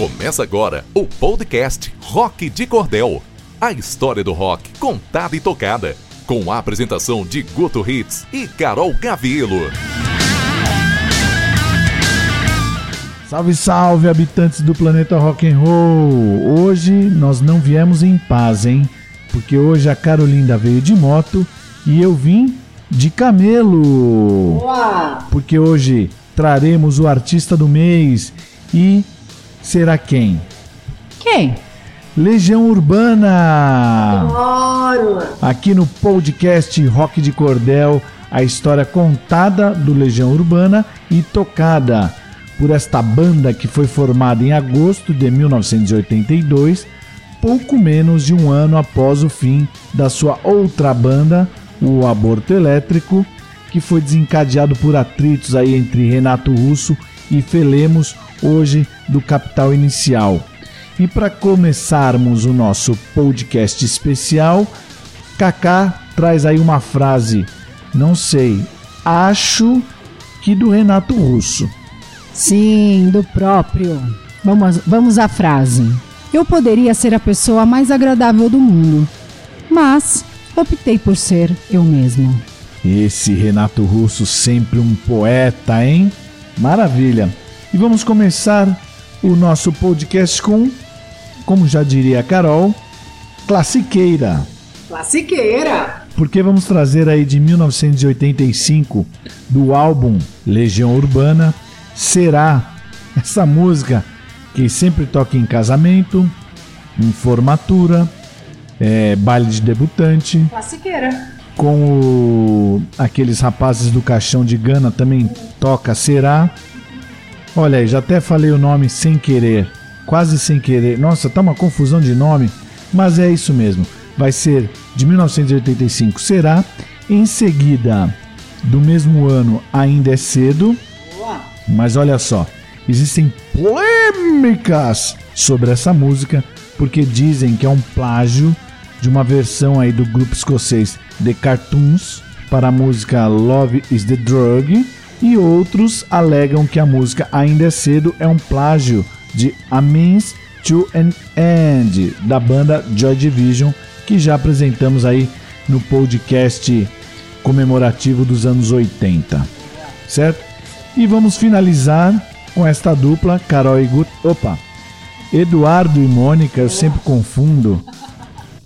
Começa agora o podcast Rock de Cordel. A história do rock contada e tocada. Com a apresentação de Guto Hits e Carol Gavielo. Salve, salve, habitantes do planeta rock and roll. Hoje nós não viemos em paz, hein? Porque hoje a Carolinda veio de moto e eu vim de camelo. Boa! Porque hoje traremos o artista do mês e será quem? Quem? Legião Urbana. Adoro! Aqui no podcast Rock de Cordel, a história contada do Legião Urbana e tocada por esta banda que foi formada em agosto de 1982, pouco menos de um ano após o fim da sua outra banda, o Aborto Elétrico, que foi desencadeado por atritos aí entre Renato Russo e Felemos, hoje do Capital Inicial. E para começarmos o nosso podcast especial, Kaká traz aí uma frase, não sei, acho que do Renato Russo. Sim, do próprio. Vamos, vamos à frase. Eu poderia ser a pessoa mais agradável do mundo, mas optei por ser eu mesmo. Esse Renato Russo sempre um poeta, hein? Maravilha. E vamos começar o nosso podcast com, como já diria a Carol, classiqueira. Classiqueira! Porque vamos trazer aí de 1985 do álbum Legião Urbana Será essa música que sempre toca em casamento, em formatura, é, baile de debutante, Classiqueira! com o- aqueles rapazes do caixão de Gana também toca Será. Olha aí, já até falei o nome sem querer, quase sem querer. Nossa, tá uma confusão de nome, mas é isso mesmo. Vai ser de 1985 Será. Em seguida, do mesmo ano, Ainda é Cedo. Mas olha só, existem polêmicas sobre essa música porque dizem que é um plágio de uma versão aí do grupo escocês The Cartoons para a música Love is the Drug e outros alegam que a música Ainda é Cedo é um plágio de A Means to an End da banda Joy Division que já apresentamos aí no podcast comemorativo dos anos 80, certo? E vamos finalizar com esta dupla, Carol e Gut. Opa! Eduardo e Mônica, eu sempre confundo,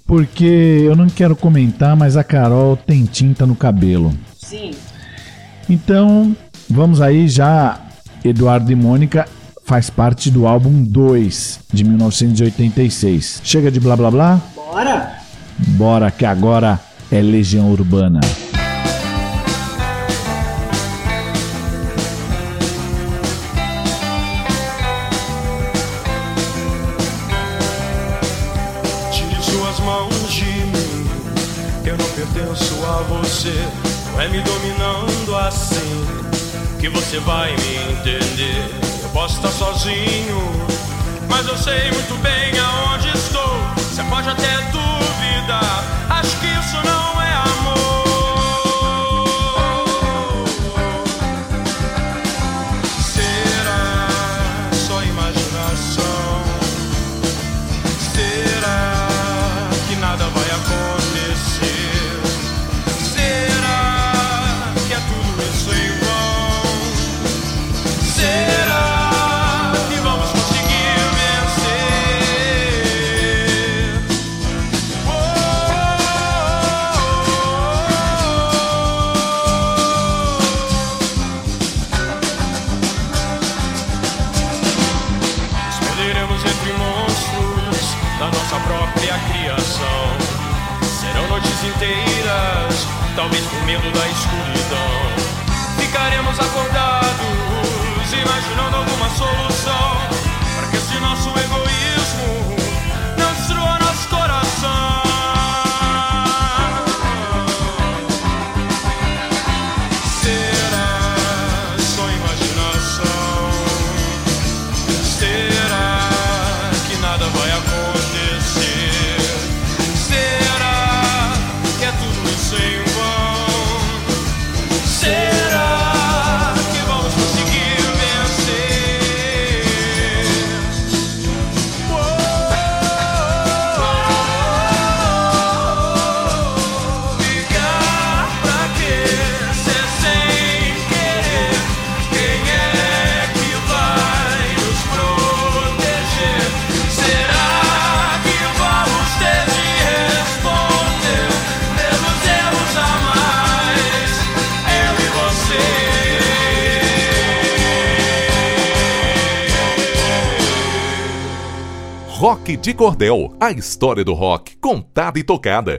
porque eu não quero comentar, mas a Carol tem tinta no cabelo. Sim! Então, vamos aí já. Eduardo e Mônica faz parte do álbum 2 de 1986. Chega de blá blá blá? Bora! Bora que agora é Legião Urbana. Tire suas mãos de mim. Eu não pertenço a você. Não é me dominando assim que você vai me entender. Eu posso estar sozinho, mas eu sei muito bem aonde estou. Você pode até duvidar. Acho que isso não é de Cordel, a história do rock contada e tocada.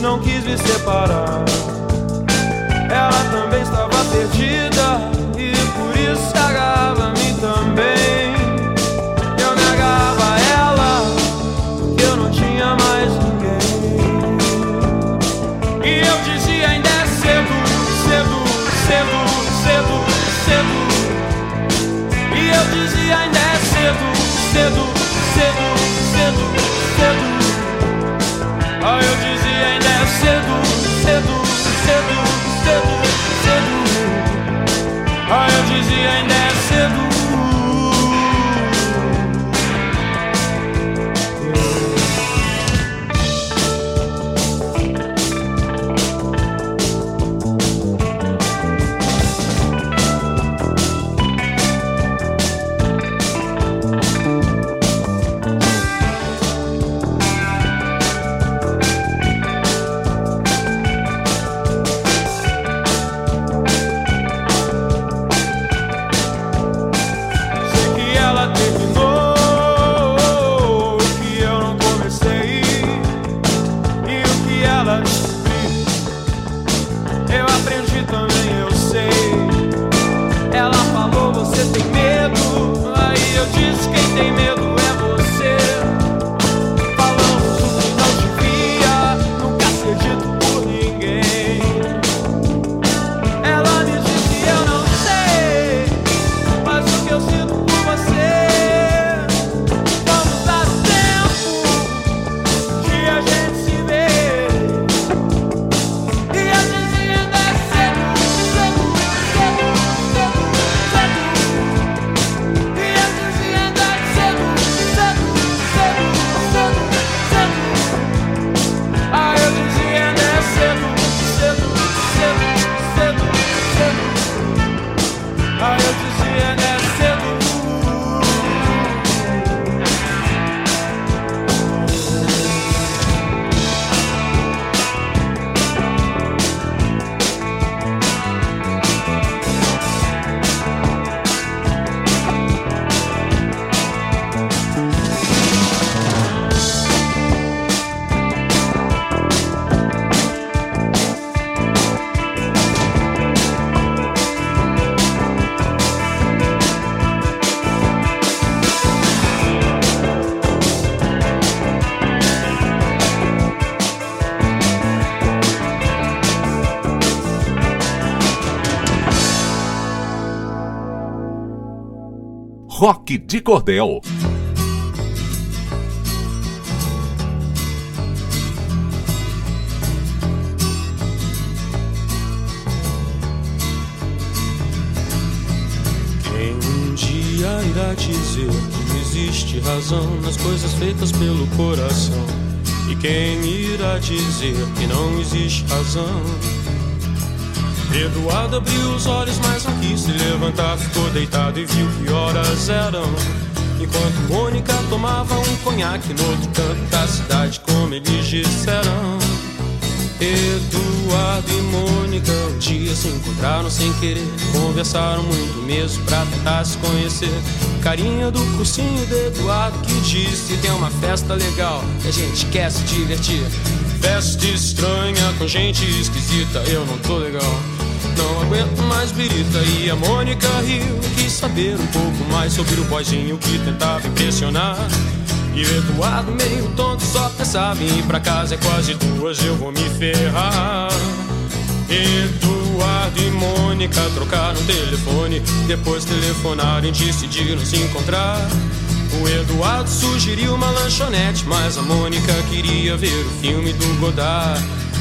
não quis me separar. Ela também estava perdida e por isso se agarrava a mim também. Eu me agarrava a ela porque eu não tinha mais ninguém. E eu dizia ainda é cedo, cedo, cedo, cedo, cedo. E eu dizia ainda é cedo, cedo. Cordel. Quem um dia irá dizer que existe razão nas coisas feitas pelo coração? E quem irá dizer que não existe razão? Eduardo abriu os olhos, mas não quis se levantar. Ficou deitado e viu que horas eram. Enquanto Mônica tomava um conhaque no outro canto da cidade, como eles disseram. Eduardo e Mônica um dia se encontraram sem querer. Conversaram muito mesmo pra tentar se conhecer. Carinha do cursinho de Eduardo que disse: Tem uma festa legal e a gente quer se divertir. Festa estranha com gente esquisita, eu não tô legal. Não aguento mais birita e a Mônica riu Quis saber um pouco mais sobre o boizinho que tentava impressionar E Eduardo meio tonto só pensava em ir pra casa, é quase duas, eu vou me ferrar. Eduardo e Mônica trocaram telefone, depois telefonaram e decidiram se encontrar. O Eduardo sugeriu uma lanchonete, mas a Mônica queria ver o filme do Godard.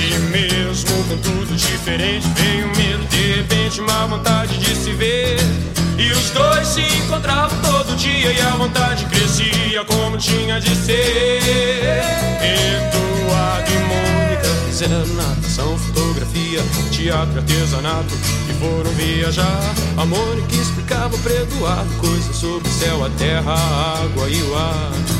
E mesmo com tudo diferente, veio medo, de repente, uma vontade de se ver. E os dois se encontravam todo dia e a vontade crescia como tinha de ser. Eduardo e Mônica fizeram natação, fotografia, teatro, artesanato e foram viajar. A Mônica explicava para Eduardo coisas sobre o céu, a terra, a água e o ar.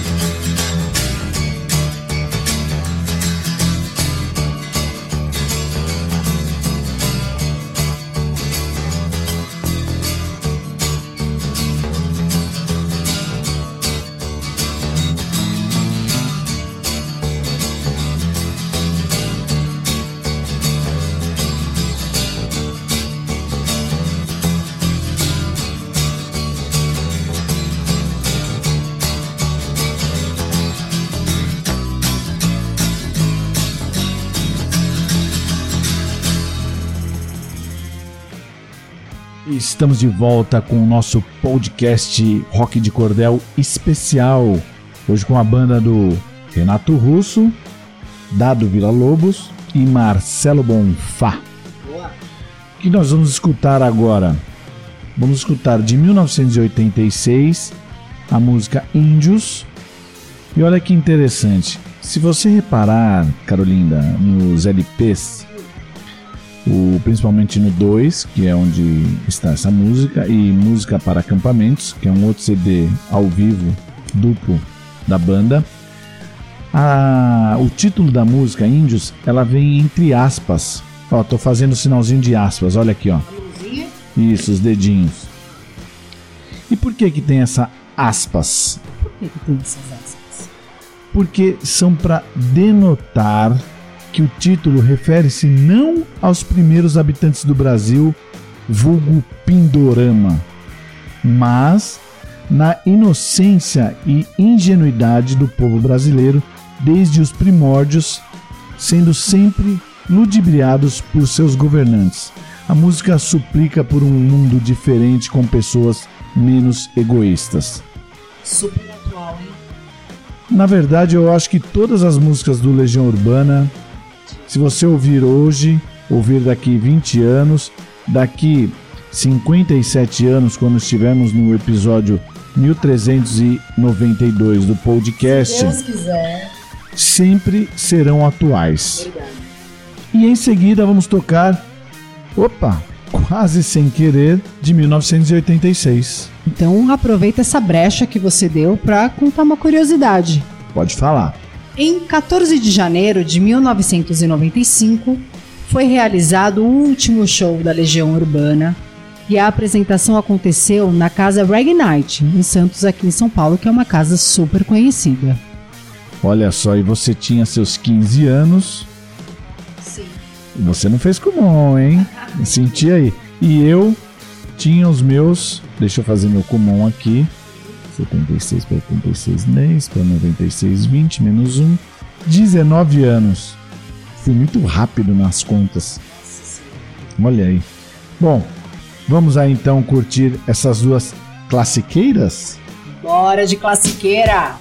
Estamos de volta com o nosso podcast Rock de Cordel especial. Hoje com a banda do Renato Russo, Dado Vila Lobos e Marcelo Bonfá. O que nós vamos escutar agora? Vamos escutar de 1986 a música Índios. E olha que interessante. Se você reparar, Carolinda, nos LPs o, principalmente no 2, que é onde está essa música, e Música para Acampamentos, que é um outro CD ao vivo duplo da banda. A, o título da música, Índios, ela vem entre aspas. Ó, tô fazendo sinalzinho de aspas, olha aqui, ó. Isso, os dedinhos. E por que que tem essa aspas? Por que, que tem essas aspas? Porque são para denotar que o título refere-se não aos primeiros habitantes do Brasil, vulgo Pindorama, mas na inocência e ingenuidade do povo brasileiro desde os primórdios, sendo sempre ludibriados por seus governantes. A música suplica por um mundo diferente com pessoas menos egoístas. Super atual, hein? Na verdade, eu acho que todas as músicas do Legião Urbana se você ouvir hoje, ouvir daqui 20 anos, daqui 57 anos quando estivemos no episódio 1392 do podcast. Se Deus quiser. Sempre serão atuais. E em seguida vamos tocar. Opa! Quase sem querer, de 1986. Então aproveita essa brecha que você deu para contar uma curiosidade. Pode falar. Em 14 de janeiro de 1995, foi realizado o último show da Legião Urbana e a apresentação aconteceu na casa Reg Night, em Santos, aqui em São Paulo, que é uma casa super conhecida. Olha só, e você tinha seus 15 anos. Sim. E você não fez comum, hein? Senti aí. E eu tinha os meus. Deixa eu fazer meu comum aqui. 76 para 86, 10 para 96, 20 menos 1. 19 anos. Fui muito rápido nas contas. Olha aí. Bom, vamos aí então curtir essas duas classiqueiras? Bora de classiqueira!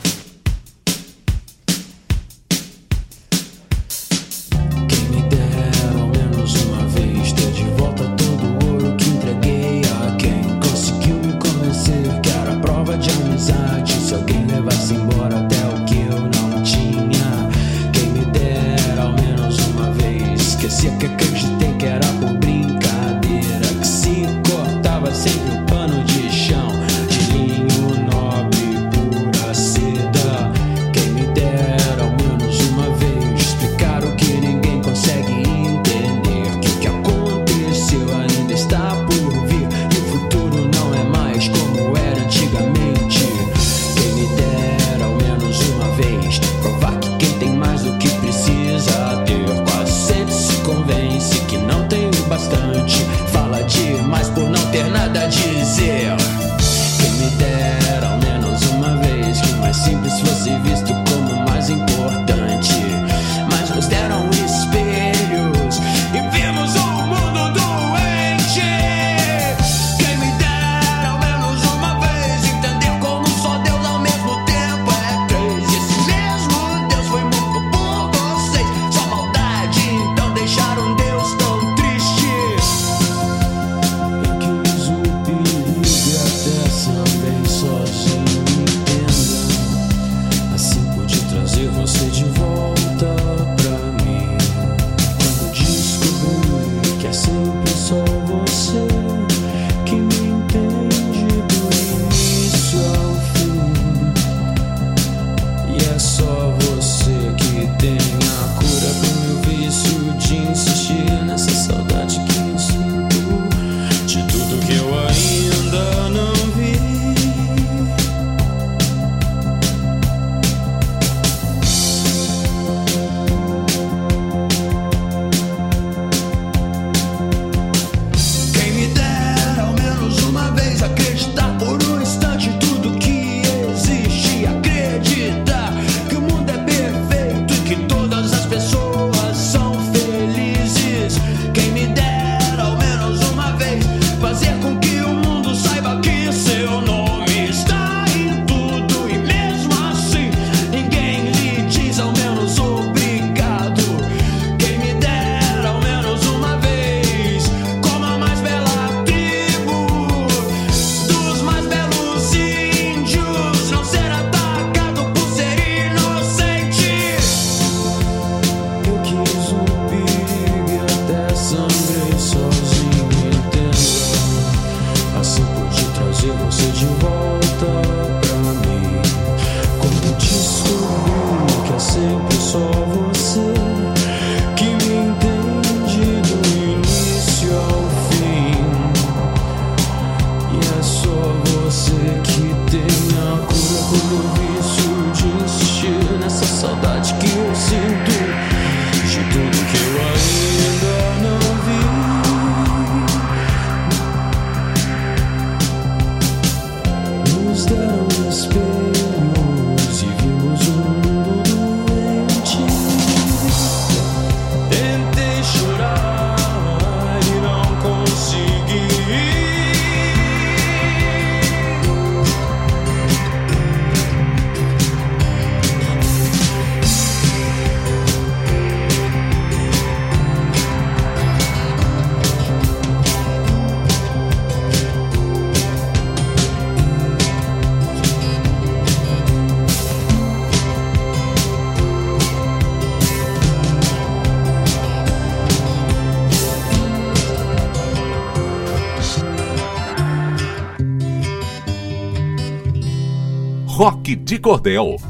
Rock de Cordel.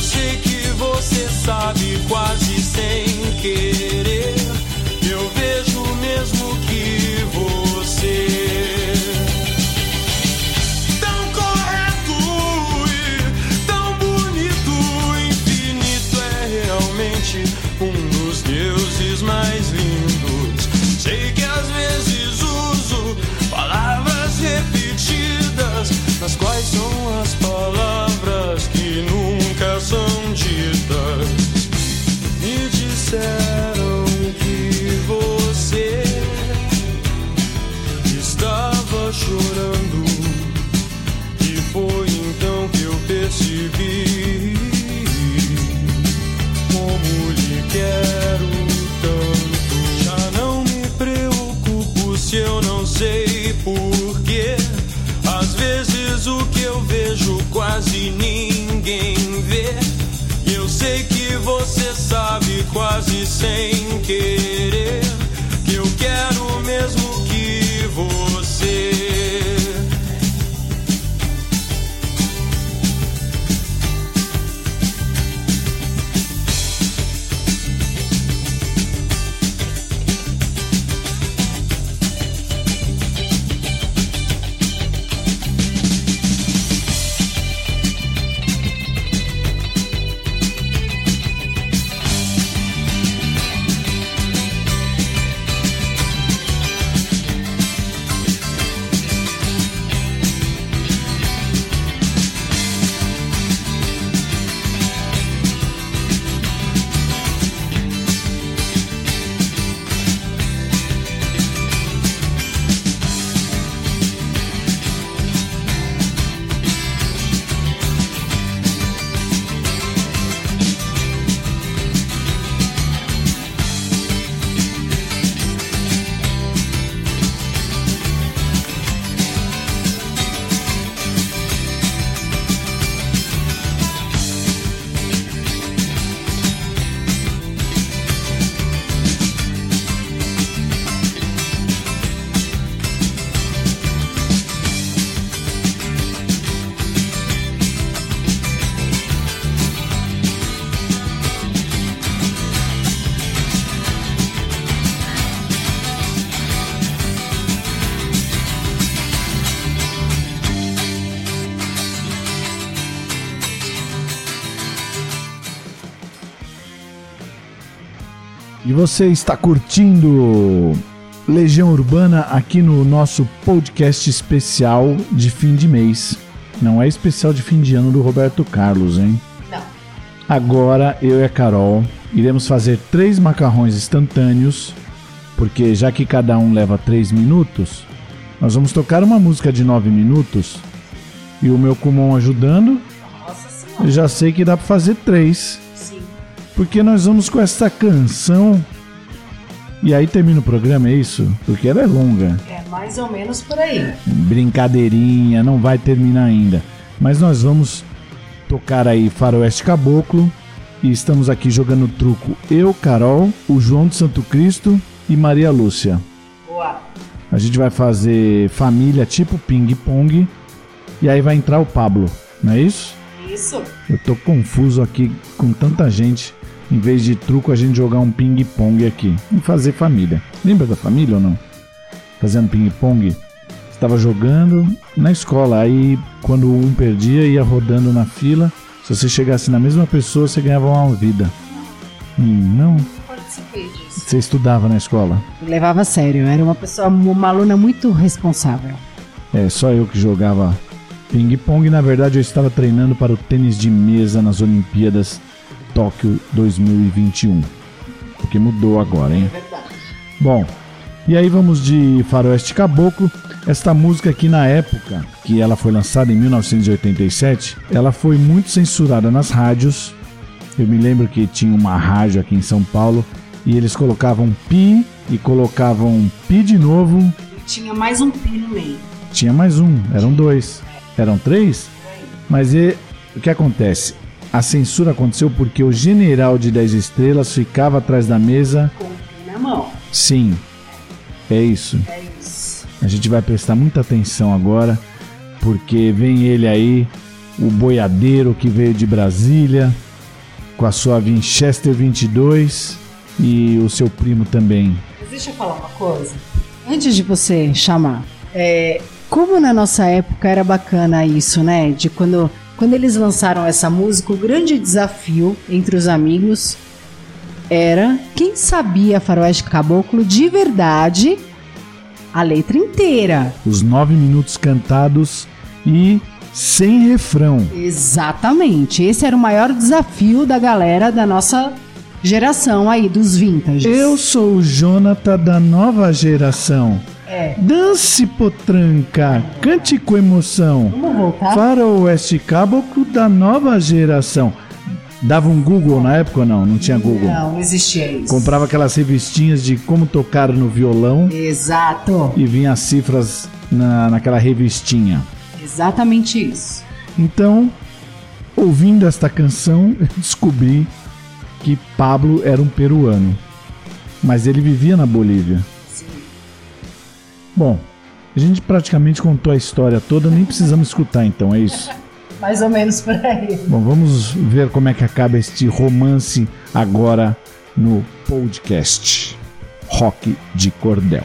Eu sei que você sabe quase sinking Você está curtindo Legião Urbana aqui no nosso podcast especial de fim de mês. Não é especial de fim de ano do Roberto Carlos, hein? Não. Agora eu e a Carol iremos fazer três macarrões instantâneos, porque já que cada um leva três minutos, nós vamos tocar uma música de nove minutos e o meu Kumon ajudando. Nossa senhora. Já sei que dá para fazer três. Porque nós vamos com essa canção. E aí termina o programa, é isso? Porque ela é longa. É mais ou menos por aí. Brincadeirinha, não vai terminar ainda. Mas nós vamos tocar aí Faroeste Caboclo. E estamos aqui jogando truco eu, Carol, o João de Santo Cristo e Maria Lúcia. Boa. A gente vai fazer família tipo ping-pong. E aí vai entrar o Pablo, não é isso? Isso. Eu tô confuso aqui com tanta gente. Em vez de truco, a gente jogar um ping-pong aqui. E fazer família. Lembra da família ou não? Fazendo ping-pong. Estava jogando na escola. Aí, quando um perdia, ia rodando na fila. Se você chegasse na mesma pessoa, você ganhava uma vida. Hum, não? Você estudava na escola? Levava a sério. Era uma pessoa, uma aluna muito responsável. É, só eu que jogava ping-pong. Na verdade, eu estava treinando para o tênis de mesa nas Olimpíadas Tóquio 2021. Porque mudou agora, hein? Bom, e aí vamos de Faroeste Caboclo. Esta música aqui na época que ela foi lançada em 1987, ela foi muito censurada nas rádios. Eu me lembro que tinha uma rádio aqui em São Paulo e eles colocavam pi e colocavam pi de novo. E tinha mais um pi no meio. Tinha mais um, eram dois. Eram três? Mas e, o que acontece? A censura aconteceu porque o general de 10 estrelas ficava atrás da mesa. Com o pi na mão. Sim, é isso. É isso. A gente vai prestar muita atenção agora, porque vem ele aí, o boiadeiro que veio de Brasília, com a sua Winchester 22 e o seu primo também. Mas deixa eu falar uma coisa. Antes de você chamar, é, como na nossa época era bacana isso, né? De quando, quando eles lançaram essa música, o grande desafio entre os amigos era quem sabia Faroeste Caboclo de verdade a letra inteira. Os nove minutos cantados e sem refrão. Exatamente. Esse era o maior desafio da galera da nossa geração aí, dos vintage. Eu sou o Jonathan da nova geração. É. Dance potranca, cante com emoção. Vamos voltar? Faroeste Caboclo da nova geração. Dava um Google na época ou não? Não tinha Google. Não, não existia isso. Comprava aquelas revistinhas de como tocar no violão Exato. e vinha as cifras na, naquela revistinha. Exatamente isso. Então, ouvindo esta canção, eu descobri que Pablo era um peruano. Mas ele vivia na Bolívia. Bom, a gente praticamente contou a história toda, nem precisamos escutar então, é isso? Mais ou menos por aí. Bom, vamos ver como é que acaba este romance agora no podcast Rock de Cordel.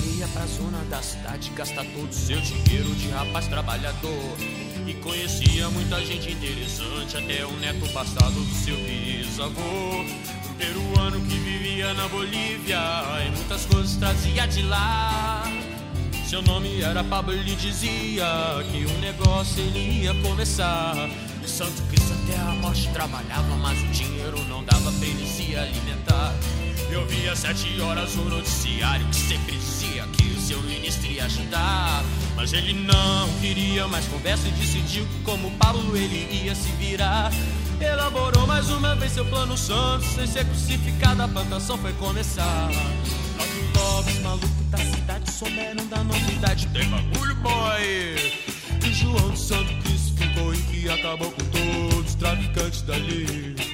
ia pra zona da cidade gastar todo o seu dinheiro de rapaz trabalhador. E conhecia muita gente interessante, até o neto passado do seu bisavô. Um peruano que vivia na Bolívia e muitas coisas trazia de lá. Seu nome era Pablo, ele dizia que o negócio ele ia começar. O Santo Cristo até a morte trabalhava, mas o dinheiro não dava pra ele se alimentar. Eu via sete horas o noticiário que sempre dizia que o seu ministro ia ajudar. Mas ele não queria mais conversa e decidiu que como Pablo ele ia se virar. Elaborou mais uma vez seu plano santo, sem ser crucificado, a plantação foi começar. Logo, logo, os malucos da cidade souberam da novidade. Tem bagulho, boy! E João de Santo Cristo ficou em que acabou com todos os traficantes dali.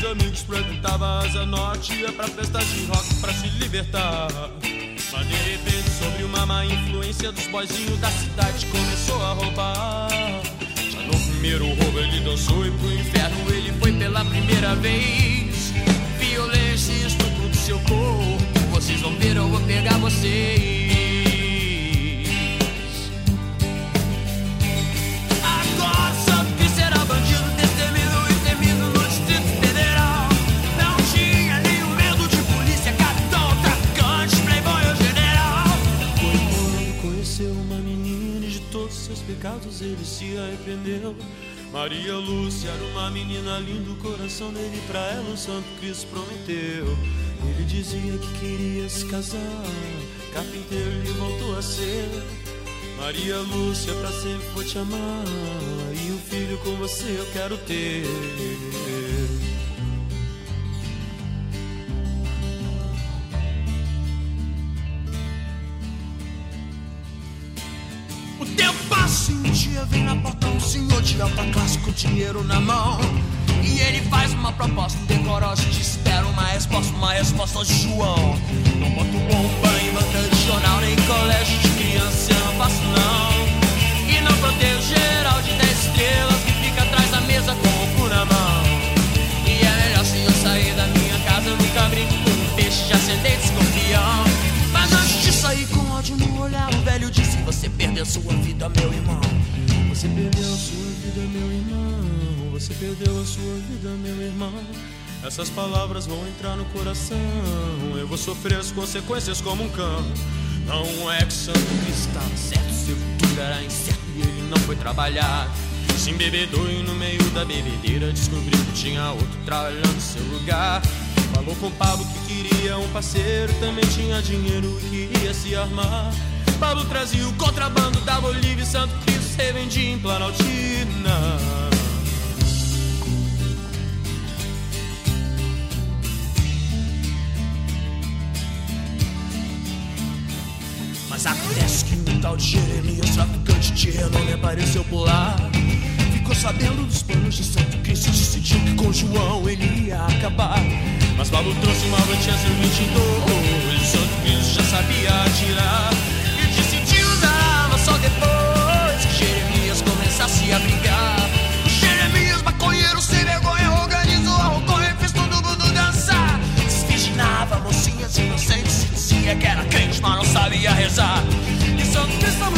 Fez amigos, frequentava Asa Norte, ia pra festas de rock pra se libertar. Mas de repente, sobre uma má influência dos boizinhos da cidade, começou a roubar. Já no primeiro roubo ele dançou e pro inferno ele foi pela primeira vez. Violência e estupro do seu corpo, vocês vão ver, eu vou pegar vocês. Pecados ele se arrependeu. Maria Lúcia era uma menina linda, o coração dele pra ela o Santo Cristo prometeu. Ele dizia que queria se casar, carpinteiro ele voltou a ser. Maria Lúcia, pra sempre vou te amar. E um filho com você eu quero ter. E um dia vem na porta um senhor de alta classe com dinheiro na mão. E ele faz uma proposta indecorosa e te espera uma resposta, uma resposta de João. Não boto bomba em banca de jornal, nem colégio de criança, não faço não. E não protejo geral de 10 estrelas que fica atrás da mesa com o cu na mão. E é melhor se eu sair da minha casa, eu nunca brinco com um peixe de ascendente escorpião. Mas antes de sair com ódio no olhar, o velho disse: Você perdeu sua vida, meu irmão. Você perdeu a sua vida, meu irmão. Você perdeu a sua vida, meu irmão. Essas palavras vão entrar no coração. Eu vou sofrer as consequências como um cão. Não é que Santo Cristo estava certo, seu futuro era incerto e ele não foi trabalhar. Se embebedou e no meio da bebedeira descobriu que tinha outro trabalhando seu lugar. Falou com Pablo que queria um parceiro, também tinha dinheiro e queria se armar. Pablo trazia o contrabando da Bolívia e Santo Cristo revendia em Planaltina. Mas acontece que um tal de Jeremias, traficante de renome, apareceu por lá. Ficou sabendo dos planos de Santo Cristo e decidiu que com João ele ia acabar. Mas Pablo trouxe uma 122, o Santo Cristo já sabia atirar. Começasse a brigar. Jeremias, maconheiro sem vergonha, organizou a roconha e fez todo mundo dançar. Desvirginava mocinhas inocentes, dizia que era crente, mas não sabia rezar. E Santo Cristo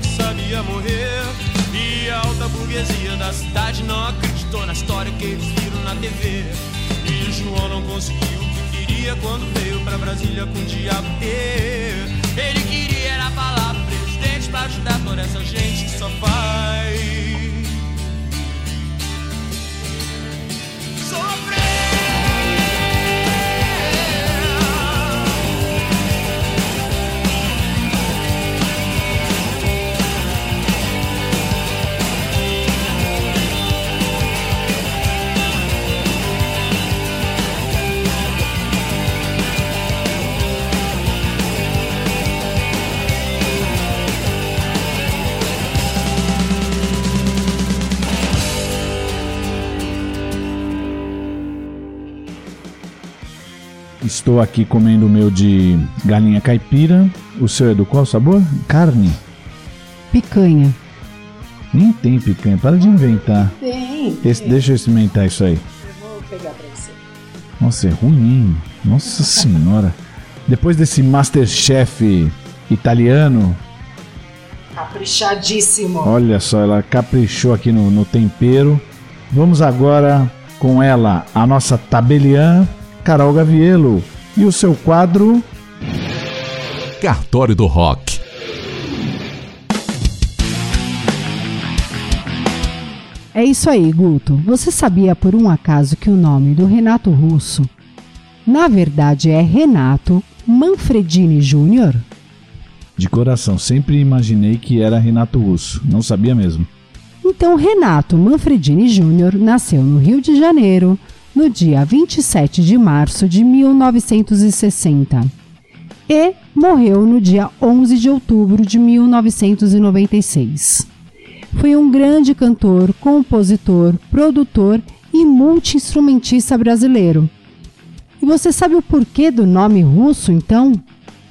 porque sabia morrer. E a alta burguesia da cidade não acreditou na história que eles viram na TV. E João não conseguiu o que queria quando veio pra Brasília com o diabo. Ele queria era falar pro presidente pra ajudar toda essa gente que só faz. Sofrer. Estou aqui comendo o meu de galinha caipira. O seu é do qual sabor? Carne. Picanha. Nem tem picanha, para de inventar. Tem. Esse- deixa eu experimentar isso aí. Eu vou pegar pra você. Nossa, é ruim, hein? Nossa senhora. Depois desse Masterchef italiano, Caprichadíssimo. olha só, ela caprichou aqui no, no tempero. Vamos agora com ela, a nossa tabeliã, Carol Gavielo. E o seu quadro Cartório do Rock. É isso aí, Guto. Você sabia por um acaso que o nome do Renato Russo, na verdade, é Renato Manfredini Júnior? de coração. Sempre imaginei que era Renato Russo. Não sabia mesmo. Então, Renato Manfredini Júnior nasceu no Rio de Janeiro no dia 27 de março de 1960 e morreu no dia 11 de outubro de 1996. Foi um grande cantor, compositor, produtor e multi-instrumentista brasileiro. E você sabe o porquê do nome russo, então?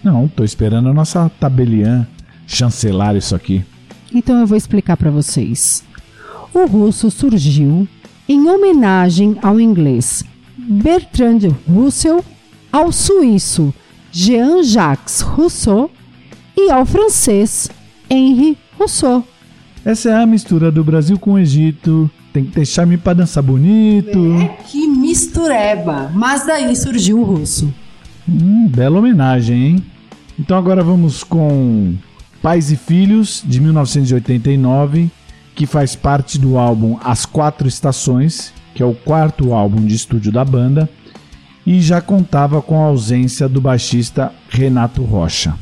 Não, tô esperando a nossa tabeliã chancelar isso aqui. Então eu vou explicar para vocês. O russo surgiu em homenagem ao inglês Bertrand Russell, ao suíço Jean-Jacques Rousseau e ao francês Henri Rousseau. Essa é a mistura do Brasil com o Egito. Tem que ter charme pra dançar bonito. Que mistureba! Mas daí surgiu o russo. Hum, bela homenagem, hein? Então agora vamos com Pais e Filhos, de 1989, que faz parte do álbum As Quatro Estações, que é o quarto álbum de estúdio da banda, e já contava com a ausência do baixista Renato Rocha.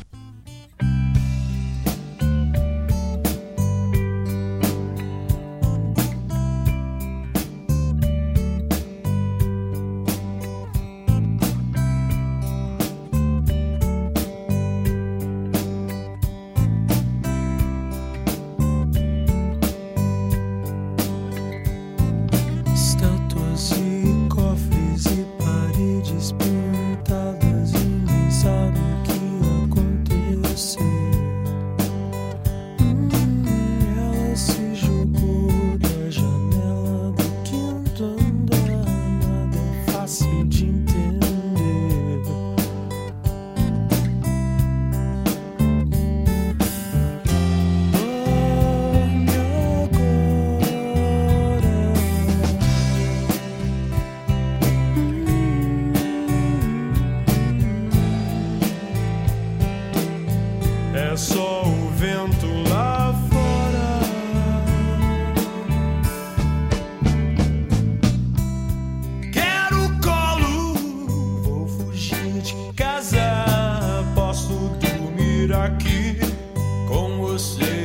Com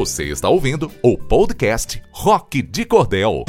Você está ouvindo o podcast Rock de Cordel.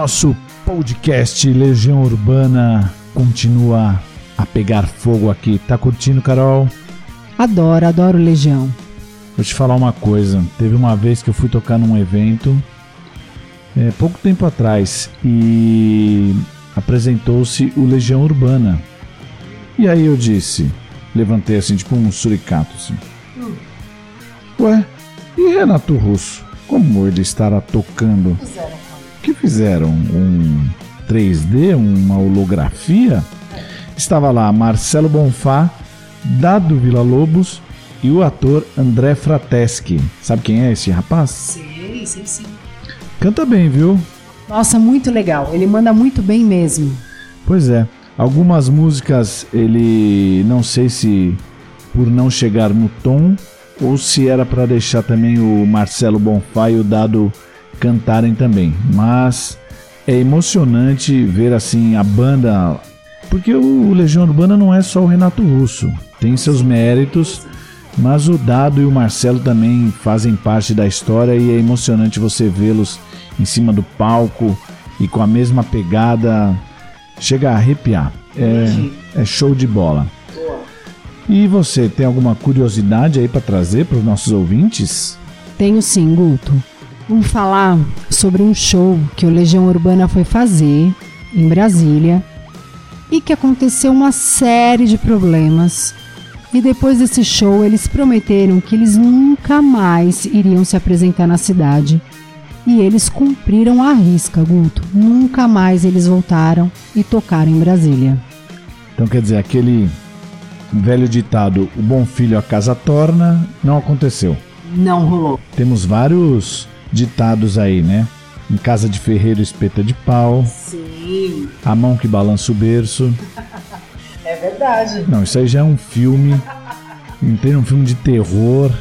Nosso podcast Legião Urbana continua a pegar fogo aqui. Tá curtindo, Carol? Adoro, adoro Legião. Vou te falar uma coisa. Teve uma vez que eu fui tocar num evento, é, pouco tempo atrás, e apresentou-se o Legião Urbana. E aí eu disse, levantei assim, tipo um suricato, assim. Ué, e Renato Russo? Como ele estará tocando? O que fizeram? Um 3D? Uma holografia? Estava lá Marcelo Bonfá, Dado Vila Lobos e o ator André Frateschi. Sabe quem é esse rapaz? Sei, sei sim. Canta bem, viu? Nossa, muito legal. Ele manda muito bem mesmo. Pois é. Algumas músicas ele não sei se por não chegar no tom ou se era para deixar também o Marcelo Bonfá e o Dado cantarem também. Mas é emocionante ver assim a banda, porque o Legião Urbana não é só o Renato Russo, tem seus méritos, mas o Dado e o Marcelo também fazem parte da história e é emocionante você vê-los em cima do palco e com a mesma pegada, chega a arrepiar. É, é show de bola. E você tem alguma curiosidade aí para trazer para os nossos ouvintes? Tenho sim, Guto. Vamos falar sobre um show que o Legião Urbana foi fazer em Brasília e que aconteceu uma série de problemas. E depois desse show, eles prometeram que eles nunca mais iriam se apresentar na cidade. E eles cumpriram a risca, Guto. Nunca mais eles voltaram e tocaram em Brasília. Então quer dizer, aquele velho ditado, o bom filho a casa torna, não aconteceu. Não rolou. Temos vários ditados aí, né? Em casa de ferreiro espeta de pau, Sim, a mão que balança o berço. é verdade. Não, isso aí já é um filme. Entrei num filme de terror.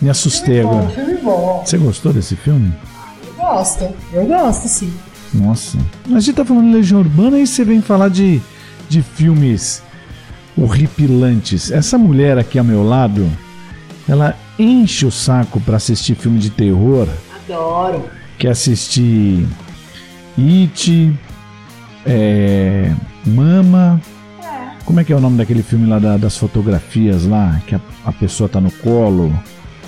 Me assustei agora. filme bom. Você gostou desse filme? Eu gosto. Eu gosto, sim. Nossa. A gente tá falando de Legião Urbana e você vem falar de, de filmes horripilantes. Essa mulher aqui ao meu lado, ela enche o saco pra assistir filme de terror. Adoro. Quer assistir It, é, Mama. Como é que é o nome daquele filme lá da- das fotografias lá? Que a, a pessoa tá no colo.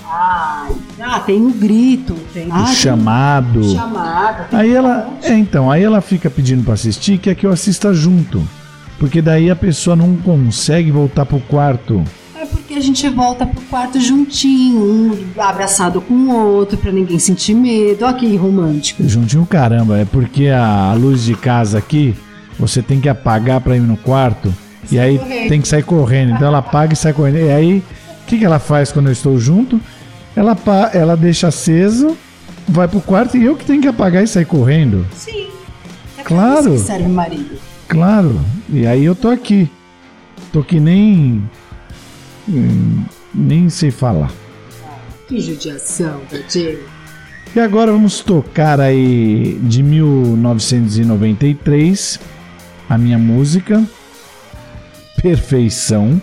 Ai, ah, tem um grito. Tem o ah, chamado. tem Aí ela, é, então, aí ela fica pedindo pra assistir que é que eu assista junto. Porque daí a pessoa não consegue voltar pro quarto. Porque a gente volta pro quarto juntinho, um abraçado com o outro, pra ninguém sentir medo. Olha que romântico. Juntinho caramba, é porque a luz de casa aqui, você tem que apagar pra ir no quarto. e aí correndo. tem que sair correndo. Então ela apaga e sai correndo. E aí, o que, que ela faz quando eu estou junto? Ela, ela deixa aceso, vai pro quarto e eu que tenho que apagar e sair correndo. Sim. É Claro. isso que serve o marido. Claro. E aí eu tô aqui. Tô que nem. Hum, Nem sei falar. Que judiação, Tadinho. E agora vamos tocar aí de 1993 a minha música Perfeição,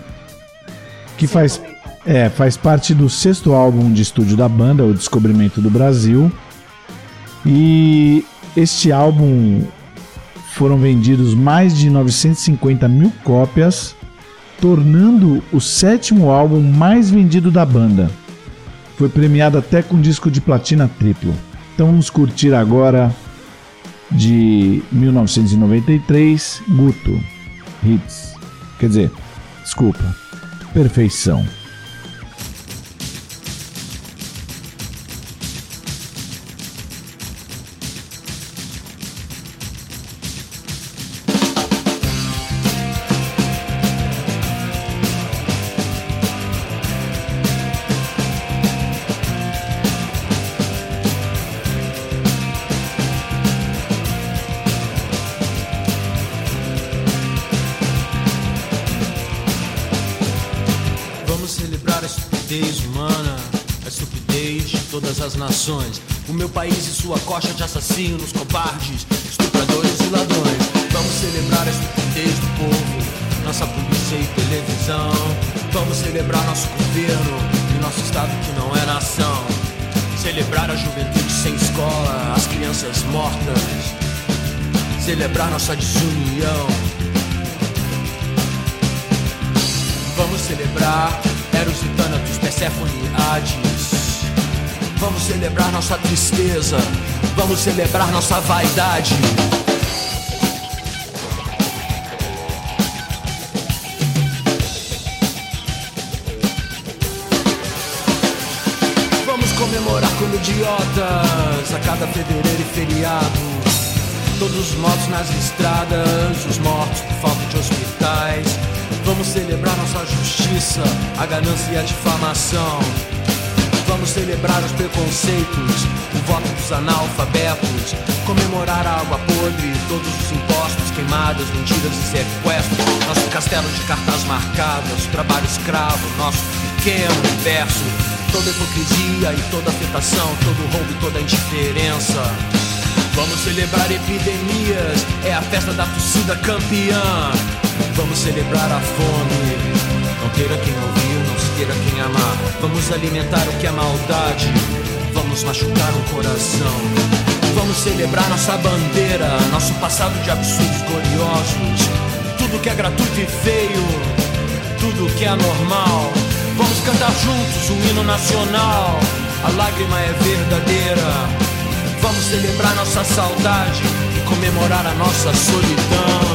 que faz é, faz parte do sexto álbum de estúdio da banda, O Descobrimento do Brasil. E este álbum foram vendidos mais de 950 mil cópias, tornando o sétimo álbum mais vendido da banda. Foi premiado até com disco de platina triplo. Então vamos curtir agora de 1993, Guto Hits. Quer dizer, desculpa, Perfeição. Coxa de assassinos, cobardes, estupradores e ladrões. Vamos celebrar a estupidez do povo, nossa polícia e televisão. Vamos celebrar nosso governo e nosso estado que não é nação. Celebrar a juventude sem escola, as crianças mortas. celebrar nossa desunião. Vamos celebrar Eros e Thanatos, Persephone e Hades. Vamos celebrar nossa tristeza. Vamos celebrar nossa vaidade. Vamos comemorar como idiotas a cada fevereiro e feriado. Todos os mortos nas estradas, os mortos por falta de hospitais. Vamos celebrar nossa justiça, a ganância e a difamação. Vamos celebrar os preconceitos, o voto dos analfabetos. Comemorar a água podre, todos os impostos, queimadas, mentiras e sequestros. Nosso castelo de cartas marcadas, trabalho escravo, nosso pequeno universo. Toda hipocrisia e toda afetação, todo roubo e toda indiferença. Vamos celebrar epidemias, é a festa da torcida campeã. Vamos celebrar a fome, não terá quem ouvir, não se terá quem amar. Vamos alimentar o que é maldade, vamos machucar o coração. Vamos celebrar nossa bandeira, nosso passado de absurdos gloriosos. Tudo que é gratuito e feio, tudo que é anormal. Vamos cantar juntos um hino nacional, a lágrima é verdadeira. Vamos celebrar nossa saudade e comemorar a nossa solidão.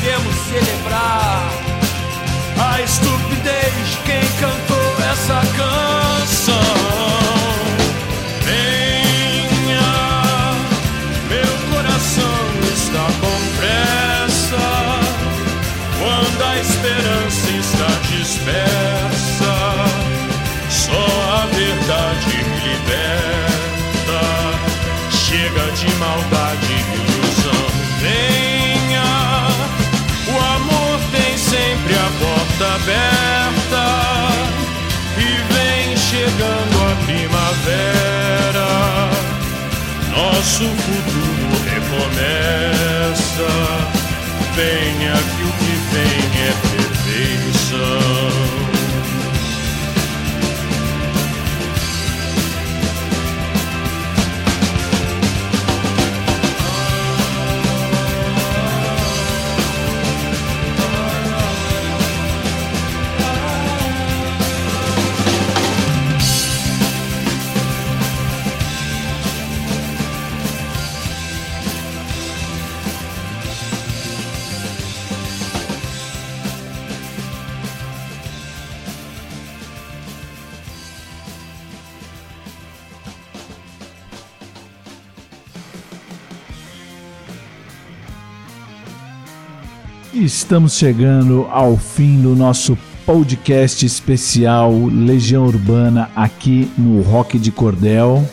podemos celebrar a estupidez de quem cantou essa canção. Venha, meu coração está com pressa quando a esperança está dispersa. Só a verdade liberta. Chega de maldade Nosso futuro recomeça. Venha que o que vem é Estamos chegando ao fim do nosso podcast especial Legião Urbana aqui no Rock de Cordel.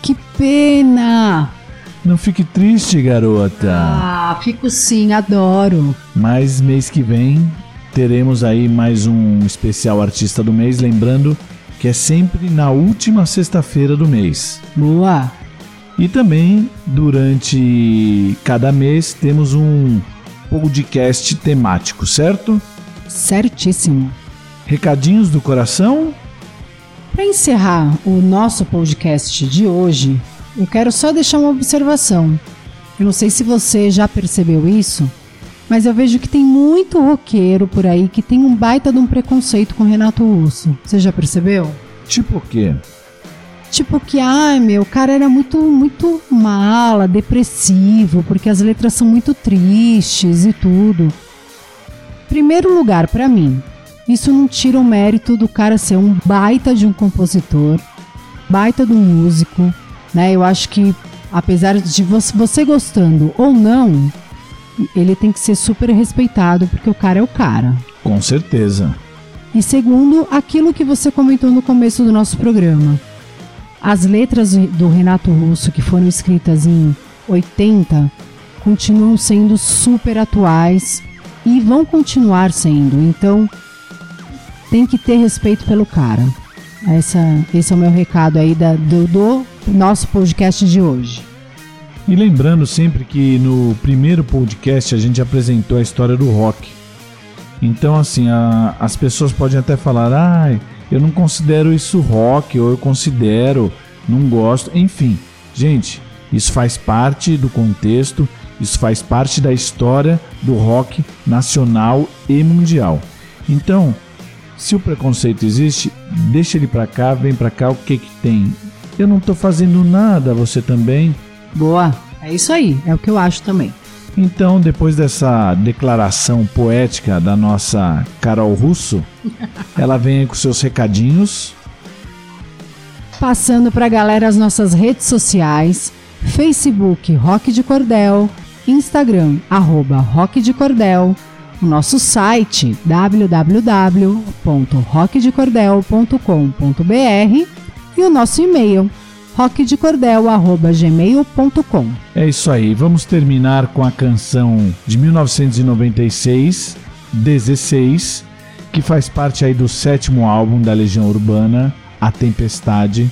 Que pena! Não fique triste, garota. Ah, fico sim, adoro. Mas mês que vem teremos aí mais um especial artista do mês, lembrando que é sempre na última sexta-feira do mês. Boa. E também durante cada mês temos um podcast temático, certo? Certíssimo. Recadinhos do coração? Para encerrar o nosso podcast de hoje, eu quero só deixar uma observação. Eu não sei se você já percebeu isso, mas eu vejo que tem muito roqueiro por aí que tem um baita de um preconceito com Renato Russo. Você já percebeu? Tipo o quê? Tipo que, ai meu, o cara era muito, muito mala, depressivo, porque as letras são muito tristes e tudo. Primeiro lugar, pra mim, isso não tira o mérito do cara ser um baita de um compositor, baita de um músico, né? Eu acho que, apesar de você gostando ou não, ele tem que ser super respeitado, porque o cara é o cara. Com certeza. E segundo, aquilo que você comentou no começo do nosso programa. As letras do Renato Russo, que foram escritas em 80, continuam sendo super atuais e vão continuar sendo. Então, tem que ter respeito pelo cara. Essa, esse é o meu recado aí da, do, do nosso podcast de hoje. E lembrando sempre que no primeiro podcast a gente apresentou a história do rock. Então, assim, a, as pessoas podem até falar, ah, eu não considero isso rock, ou eu considero, não gosto, enfim. Gente, isso faz parte do contexto, isso faz parte da história do rock nacional e mundial. Então, se o preconceito existe, deixa ele pra cá, vem pra cá, o que que tem? Eu não tô fazendo nada, você também. Boa, é isso aí, é o que eu acho também. Então, depois dessa declaração poética da nossa Carol Russo, ela vem aí com seus recadinhos. Passando para a galera as nossas redes sociais: Facebook Rock de Cordel, Instagram arroba Rock de Cordel, o nosso site www.rockdecordel.com.br e o nosso e-mail rockdecordel@gmail.com. É isso aí, vamos terminar com a canção de 1996, 16, que faz parte aí do sétimo álbum da Legião Urbana, A Tempestade.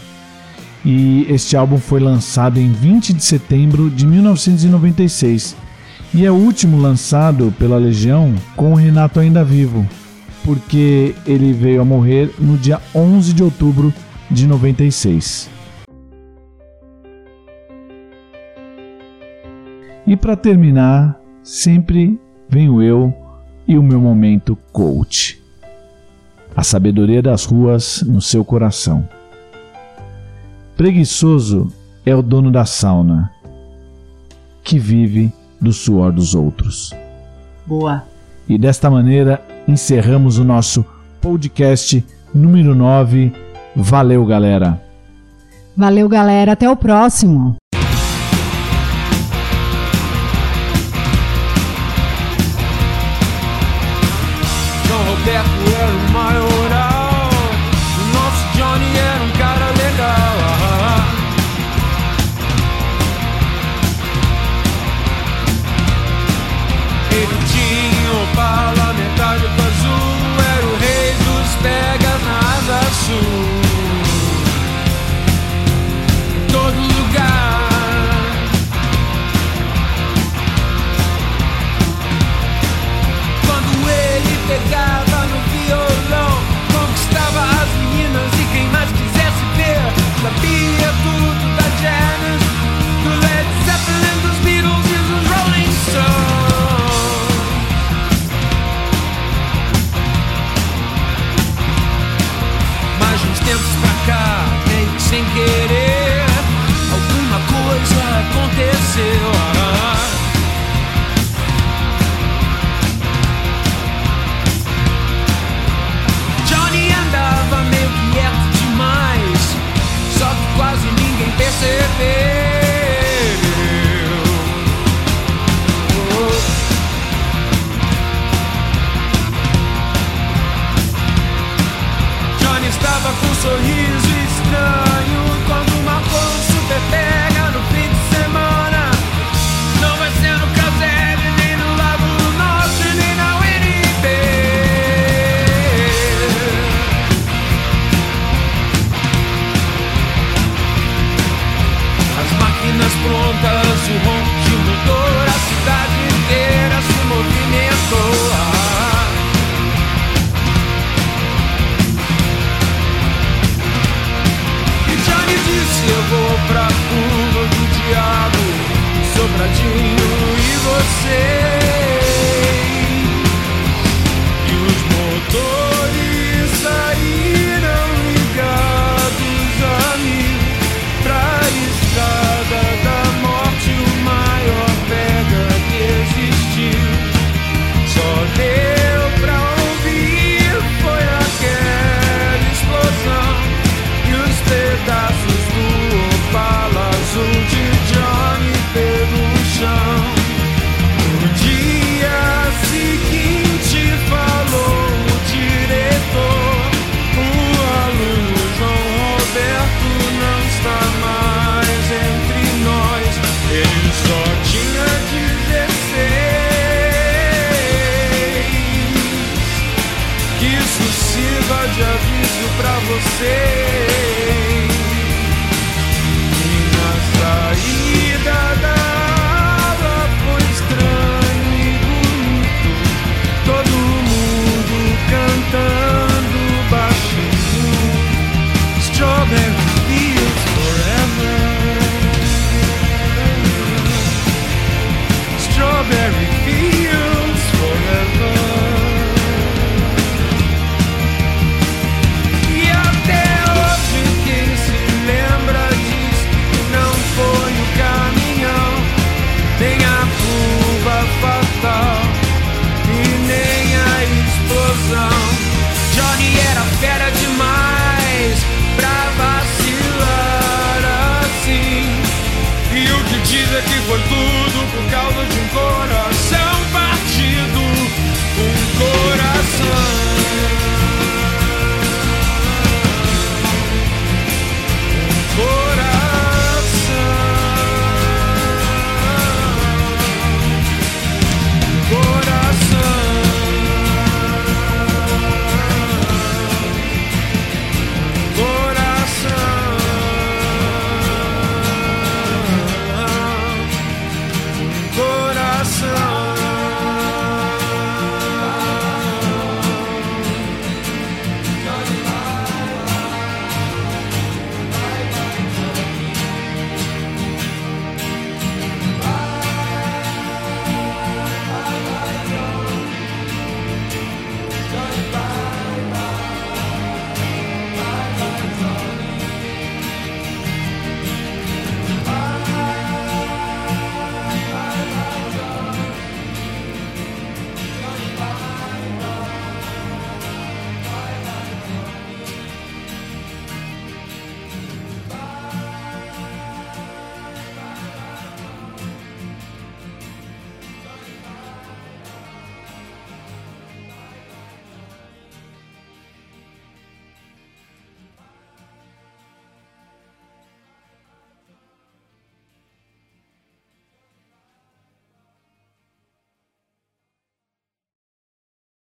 E este álbum foi lançado em 20 de setembro de 1996 e é o último lançado pela Legião com o Renato ainda vivo, porque ele veio a morrer no dia 11 de outubro de 96. E para terminar, sempre venho eu e o meu momento coach. A sabedoria das ruas no seu coração. Preguiçoso é o dono da sauna, que vive do suor dos outros. Boa. E desta maneira encerramos o nosso podcast número 9. Valeu, galera! Valeu, galera. Até o próximo. Strawberry